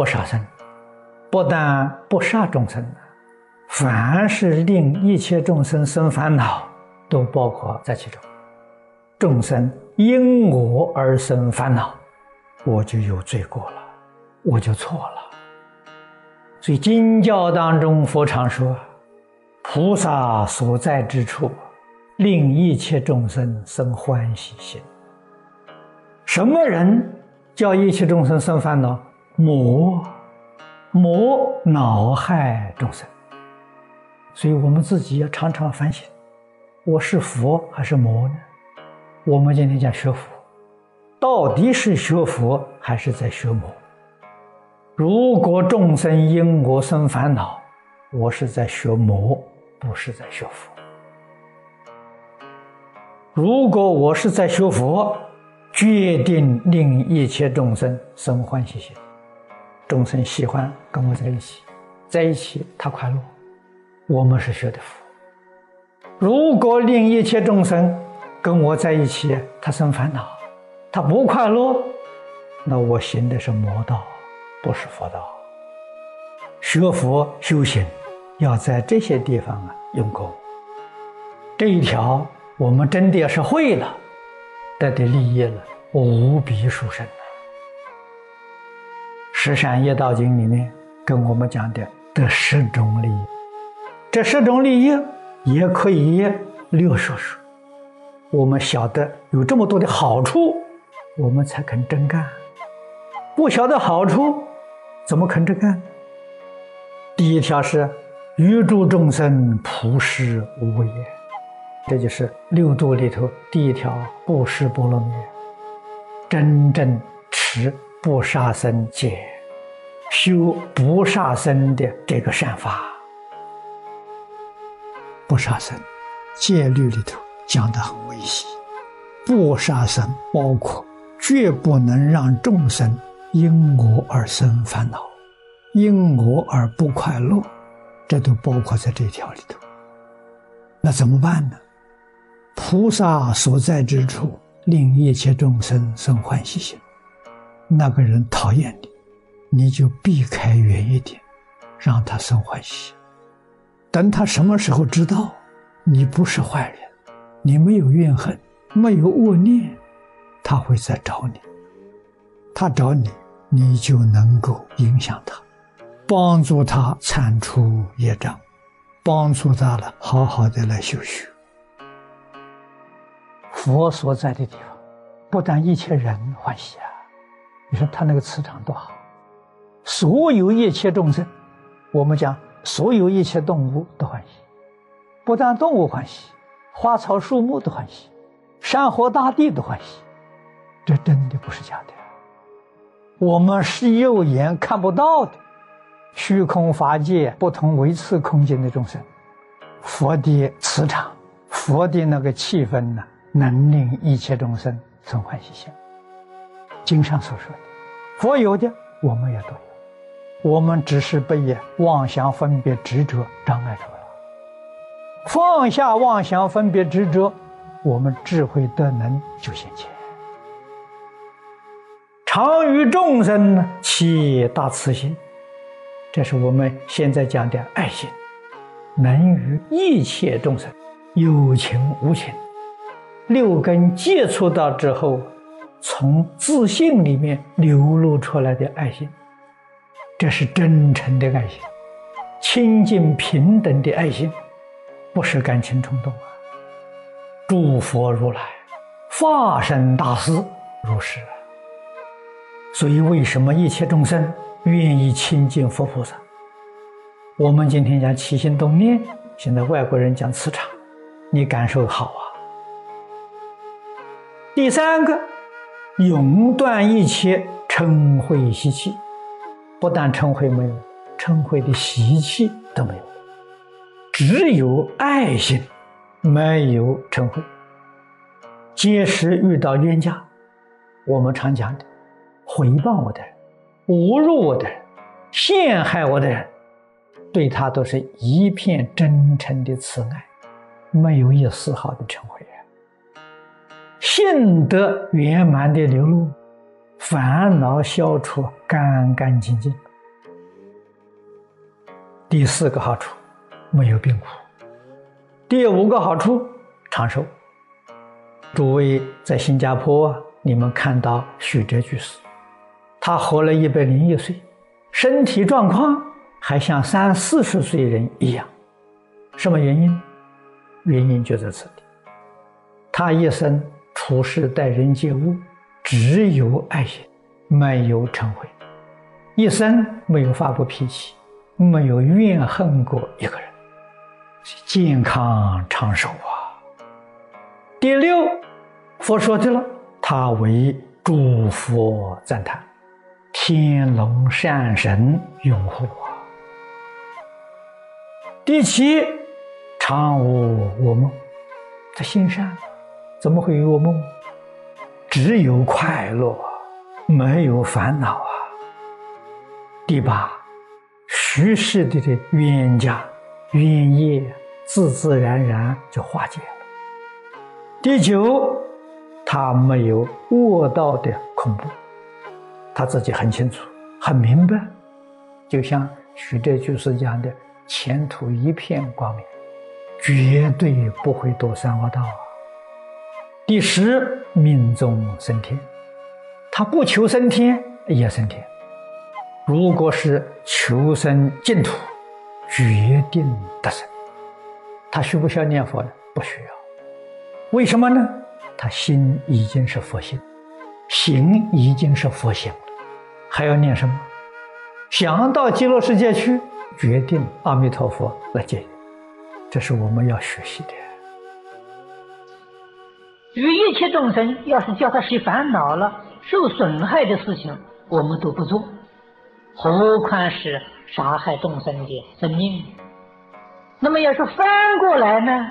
不杀生，不但不杀众生，凡是令一切众生生烦恼，都包括在其中。众生因我而生烦恼，我就有罪过了，我就错了。所以经教当中，佛常说，菩萨所在之处，令一切众生生欢喜心。什么人叫一切众生生烦恼？魔，魔恼害众生。所以我们自己要常常反省：我是佛还是魔呢？我们今天讲学佛，到底是学佛还是在学魔？如果众生因我生烦恼，我是在学魔，不是在学佛。如果我是在学佛，决定令一切众生生欢喜心，众生喜欢跟我在一起，在一起他快乐，我们是学的佛。如果令一切众生跟我在一起，他生烦恼，他不快乐，那我行的是魔道。不是佛道，学佛修行要在这些地方啊用功。这一条我们真的要是会了，得的利益了，我无比殊胜！《十善业道经》里面跟我们讲的得十种利益，这十种利益也可以略说说。我们晓得有这么多的好处，我们才肯真干；不晓得好处。怎么肯这干？第一条是欲诸众生普施无畏也，这就是六度里头第一条布施波罗蜜，真正持不杀生戒，修不杀生的这个善法。不杀生戒律里头讲的很微细，不杀生包括绝不能让众生。因我而生烦恼，因我而不快乐，这都包括在这条里头。那怎么办呢？菩萨所在之处，令一切众生生欢喜心。那个人讨厌你，你就避开远一点，让他生欢喜。等他什么时候知道你不是坏人，你没有怨恨，没有恶念，他会再找你。他找你。你就能够影响他，帮助他铲除业障，帮助他了，好好的来修学。佛所在的地方，不但一切人欢喜啊！你说他那个磁场多好，所有一切众生，我们讲所有一切动物都欢喜，不但动物欢喜，花草树木都欢喜，山河大地都欢喜，这真的不是假的。我们是肉眼看不到的，虚空法界不同维次空间的众生，佛的磁场，佛的那个气氛呢，能令一切众生生欢喜心。经上所说的，佛有的，我们也都有，我们只是被妄想分别执着障碍住了。放下妄想分别执着，我们智慧德能就显现。常与众生起大慈心，这是我们现在讲的爱心，能与一切众生有情无情，六根接触到之后，从自信里面流露出来的爱心，这是真诚的爱心，清净平等的爱心，不是感情冲动啊！诸佛如来化身大士如是啊。所以，为什么一切众生愿意亲近佛菩萨？我们今天讲起心动念，现在外国人讲磁场，你感受好啊。第三个，永断一切嗔恚习气，不但嗔恚没有，嗔恚的习气都没有，只有爱心，没有嗔恚。届时遇到冤家，我们常讲的。诽谤我的人，侮辱我的人，陷害我的人，对他都是一片真诚的慈爱，没有一丝毫的嗔恚啊！性德圆满的流露，烦恼消除干干净净，第四个好处，没有病苦；第五个好处，长寿。诸位在新加坡，你们看到许哲居士，他活了一百零一岁，身体状况还像三四十岁人一样。什么原因？原因就在此地。他一生处事待人接物，只有爱心，没有嗔悔，一生没有发过脾气，没有怨恨过一个人，健康长寿啊。第六，佛说的了，他为诸佛赞叹，天龙善神拥护啊。第七，常无我梦，他心善。怎么会有梦？只有快乐，没有烦恼啊！第八，虚世的的冤家、冤业，自自然然就化解了。第九，他没有恶道的恐怖，他自己很清楚、很明白，就像徐哲居士讲的：“前途一片光明，绝对不会堕三恶道。”第十，命中升天，他不求升天也升天。如果是求生净土，决定得生。他需不需要念佛呢？不需要。为什么呢？他心已经是佛心，行已经是佛行，还要念什么？想到极乐世界去，决定阿弥陀佛来接。这是我们要学习的。与一切众生，要是叫他起烦恼了、受损害的事情，我们都不做，何况是杀害众生的生命？那么要是翻过来呢？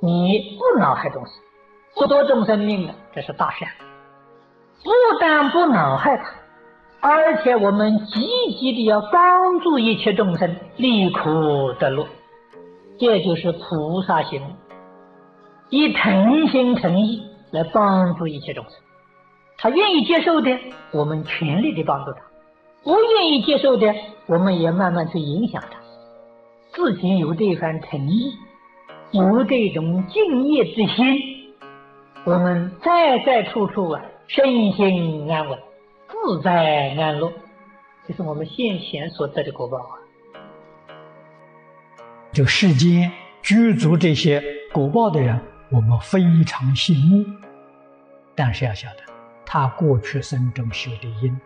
你不恼害众生，不夺众生命的，这是大善。不但不恼害他，而且我们积极的要帮助一切众生离苦得乐，这就是菩萨行。以诚心诚意来帮助一切众生，他愿意接受的，我们全力的帮助他；不愿意接受的，我们也慢慢去影响他。自己有这番诚意，有这种敬业之心，我们在在处处啊，身心安稳，自在安乐，这是我们现前所得的果报啊。就世间居住这些果报的人。我们非常羡慕，但是要晓得，他过去生中修的因，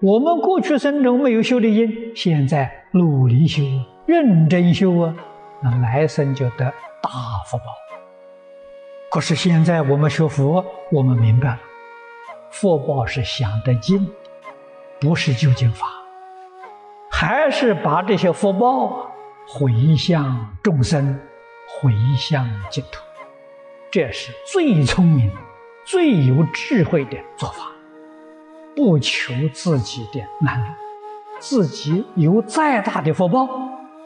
我们过去生中没有修的因，现在努力修、认真修啊，那来生就得大福报。可是现在我们学佛，我们明白了，福报是想得尽，不是究竟法，还是把这些福报回向众生。回向净土，这是最聪明、最有智慧的做法。不求自己的难，自己有再大的福报，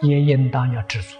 也应当要知足。